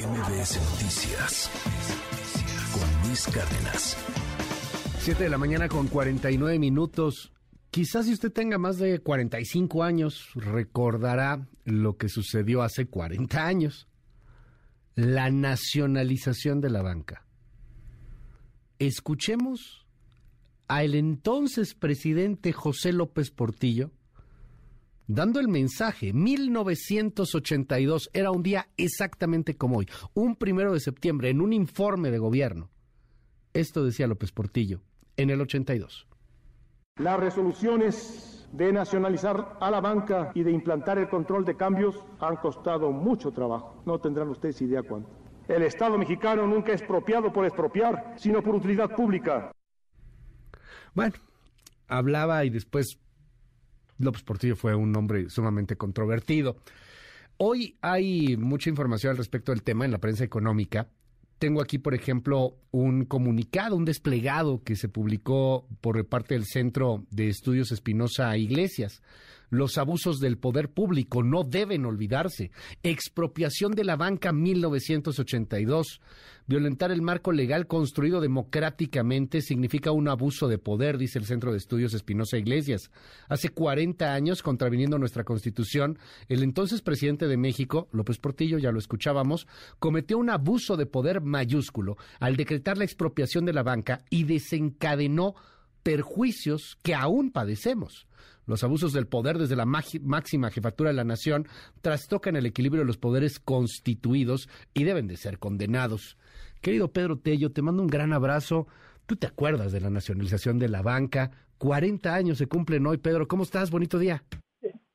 MBS Noticias con Luis Cárdenas. 7 de la mañana con 49 minutos. Quizás si usted tenga más de 45 años, recordará lo que sucedió hace 40 años. La nacionalización de la banca. Escuchemos al entonces presidente José López Portillo dando el mensaje. 1982 era un día exactamente como hoy, un primero de septiembre, en un informe de gobierno. Esto decía López Portillo en el 82. Las resoluciones de nacionalizar a la banca y de implantar el control de cambios han costado mucho trabajo. No tendrán ustedes idea cuánto. El Estado mexicano nunca es expropiado por expropiar, sino por utilidad pública. Bueno, hablaba y después López Portillo fue un hombre sumamente controvertido. Hoy hay mucha información al respecto del tema en la prensa económica. Tengo aquí, por ejemplo, un comunicado, un desplegado que se publicó por parte del Centro de Estudios Espinosa Iglesias. Los abusos del poder público no deben olvidarse. Expropiación de la banca 1982. Violentar el marco legal construido democráticamente significa un abuso de poder, dice el Centro de Estudios Espinosa Iglesias. Hace 40 años, contraviniendo nuestra Constitución, el entonces presidente de México, López Portillo, ya lo escuchábamos, cometió un abuso de poder mayúsculo al decretar la expropiación de la banca y desencadenó perjuicios que aún padecemos. Los abusos del poder desde la máxima jefatura de la nación trastocan el equilibrio de los poderes constituidos y deben de ser condenados. Querido Pedro Tello, te mando un gran abrazo. Tú te acuerdas de la nacionalización de la banca. 40 años se cumplen hoy, Pedro. ¿Cómo estás? Bonito día.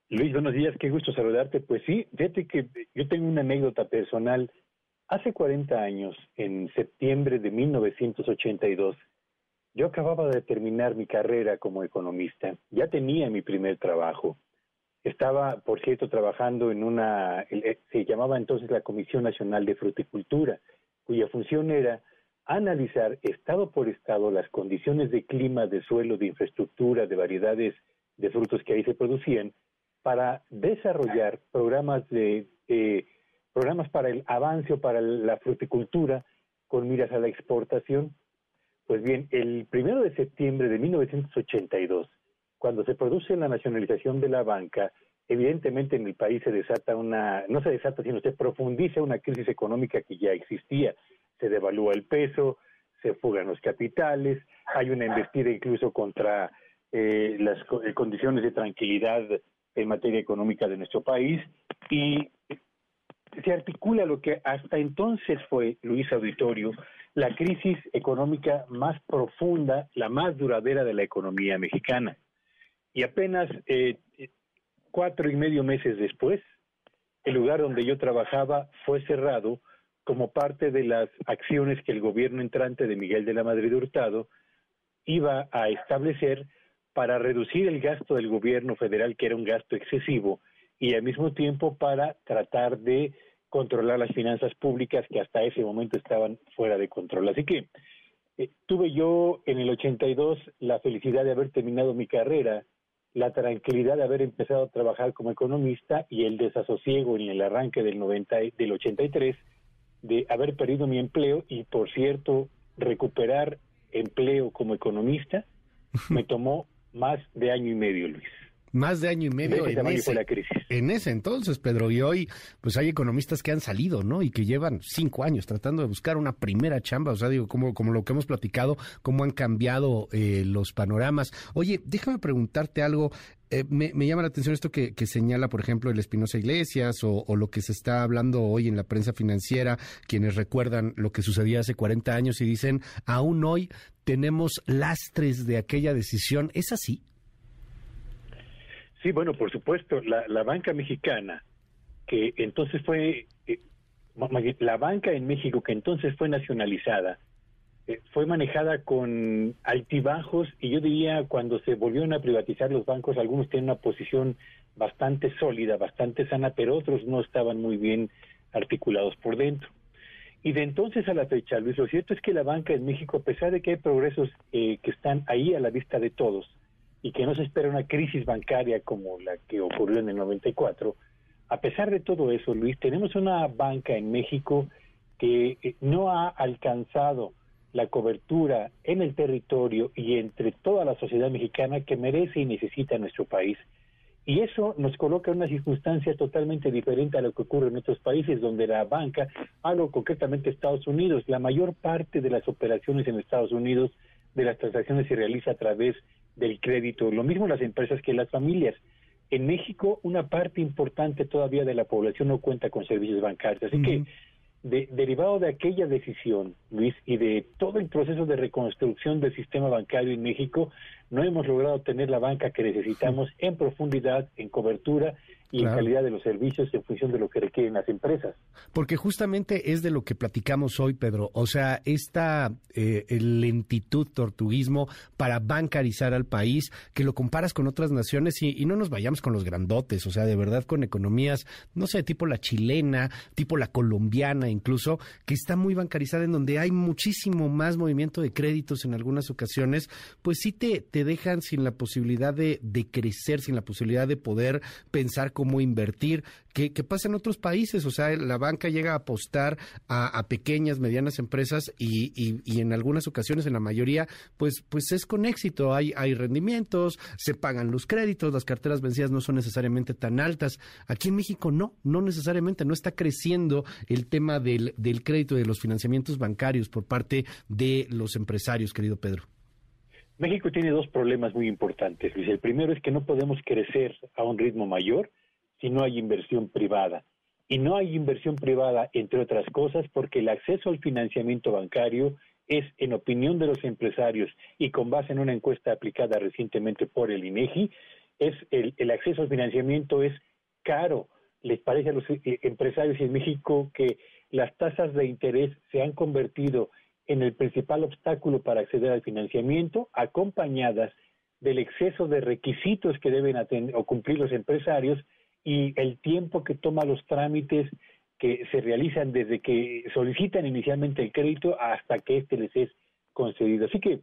Luis, buenos días. Qué gusto saludarte. Pues sí, fíjate que yo tengo una anécdota personal. Hace 40 años, en septiembre de 1982, yo acababa de terminar mi carrera como economista, ya tenía mi primer trabajo. Estaba, por cierto, trabajando en una, eh, se llamaba entonces la Comisión Nacional de Fruticultura, cuya función era analizar estado por estado las condiciones de clima, de suelo, de infraestructura, de variedades de frutos que ahí se producían, para desarrollar programas de eh, programas para el avance o para la fruticultura con miras a la exportación pues bien, el primero de septiembre de 1982, cuando se produce la nacionalización de la banca, evidentemente en el país se desata una, no se desata, sino se profundiza una crisis económica que ya existía. Se devalúa el peso, se fugan los capitales, hay una embestida incluso contra eh, las eh, condiciones de tranquilidad en materia económica de nuestro país y se articula lo que hasta entonces fue, Luis Auditorio, la crisis económica más profunda, la más duradera de la economía mexicana. Y apenas eh, cuatro y medio meses después, el lugar donde yo trabajaba fue cerrado como parte de las acciones que el gobierno entrante de Miguel de la Madrid Hurtado iba a establecer para reducir el gasto del gobierno federal, que era un gasto excesivo, y al mismo tiempo para tratar de controlar las finanzas públicas que hasta ese momento estaban fuera de control. Así que eh, tuve yo en el 82 la felicidad de haber terminado mi carrera, la tranquilidad de haber empezado a trabajar como economista y el desasosiego en el arranque del 90 del 83 de haber perdido mi empleo y por cierto recuperar empleo como economista me tomó más de año y medio, Luis más de año y medio en ese, en ese entonces, Pedro. Y hoy, pues hay economistas que han salido, ¿no? Y que llevan cinco años tratando de buscar una primera chamba. O sea, digo, como, como lo que hemos platicado, cómo han cambiado eh, los panoramas. Oye, déjame preguntarte algo. Eh, me, llama la atención esto que, señala, por ejemplo, el Espinosa Iglesias o, o, lo que se está hablando hoy en la prensa financiera, quienes recuerdan lo que sucedía hace 40 años y dicen, aún hoy tenemos lastres de aquella decisión. ¿Es así? Sí, bueno, por supuesto, la, banca mexicana, que entonces fue, eh, la banca en México que entonces fue nacionalizada, eh, fue manejada con altibajos y yo diría cuando se volvieron a privatizar los bancos, algunos tienen una posición bastante sólida, bastante sana, pero otros no estaban muy bien articulados por dentro. Y de entonces a la fecha, Luis, lo cierto es que la banca en México, a pesar de que hay progresos eh, que están ahí a la vista de todos, y que no se espera una crisis bancaria como la que ocurrió en el 94, a pesar de todo eso, Luis, tenemos una banca en México que eh, no ha alcanzado la cobertura en el territorio y entre toda la sociedad mexicana que merece y necesita nuestro país. Y eso nos coloca en una circunstancia totalmente diferente a lo que ocurre en otros países, donde la banca, algo concretamente Estados Unidos, la mayor parte de las operaciones en Estados Unidos, de las transacciones se realiza a través del crédito. Lo mismo las empresas que las familias. En México, una parte importante todavía de la población no cuenta con servicios bancarios. Así que derivado de aquella decisión, Luis, y de todo el proceso de reconstrucción del sistema bancario en México, no hemos logrado tener la banca que necesitamos en profundidad, en cobertura y en calidad de los servicios en función de lo que requieren las empresas. Porque justamente es de lo que platicamos hoy, Pedro. O sea, esta eh, lentitud, tortuguismo para bancarizar al país, que lo comparas con otras naciones y, no nos vayamos con los grandotes, o sea, de verdad con economías, no sé, tipo la chilena, tipo la colombiana incluso, que está muy bancarizada en donde hay muchísimo más movimiento de créditos en algunas ocasiones, pues sí te, te dejan sin la posibilidad de, de crecer, sin la posibilidad de poder pensar cómo invertir, que, pasa en otros países, o sea, la banca llega a apostar a, pequeñas, medianas empresas y, en algunas ocasiones, en la mayoría, pues, pues es con éxito, hay, hay rendimientos, se pagan los créditos, las carteras vencidas no son necesariamente tan altas. Aquí en México no, no necesariamente, no está creciendo el tema del, del crédito, de los financiamientos bancarios por parte de los empresarios, querido Pedro. México tiene dos problemas muy importantes. El primero es que no podemos crecer a un ritmo mayor si no hay inversión privada. Y no hay inversión privada, entre otras cosas, porque el acceso al financiamiento bancario es, en opinión de los empresarios y con base en una encuesta aplicada recientemente por el INEGI, es el, el acceso al financiamiento es caro. Les parece a los eh, empresarios en México que las tasas de interés se han convertido en el principal obstáculo para acceder al financiamiento, acompañadas del exceso de requisitos que deben o cumplir los empresarios y el tiempo que toma los trámites que se realizan desde que solicitan inicialmente el crédito hasta que éste les es concedido. Así que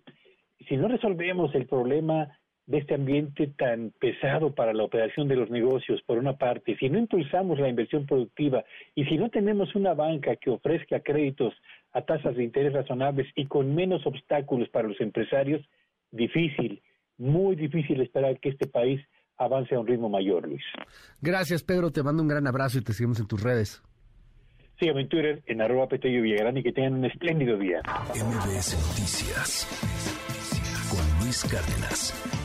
si no resolvemos el problema de este ambiente tan pesado para la operación de los negocios, por una parte, si no impulsamos la inversión productiva y si no tenemos una banca que ofrezca créditos a tasas de interés razonables y con menos obstáculos para los empresarios, difícil, muy difícil esperar que este país avance a un ritmo mayor, Luis. Gracias, Pedro. Te mando un gran abrazo y te seguimos en tus redes. Sígueme en Twitter, en arroba Petello Villagrán y que tengan un espléndido día. MBS Noticias con Luis Cárdenas.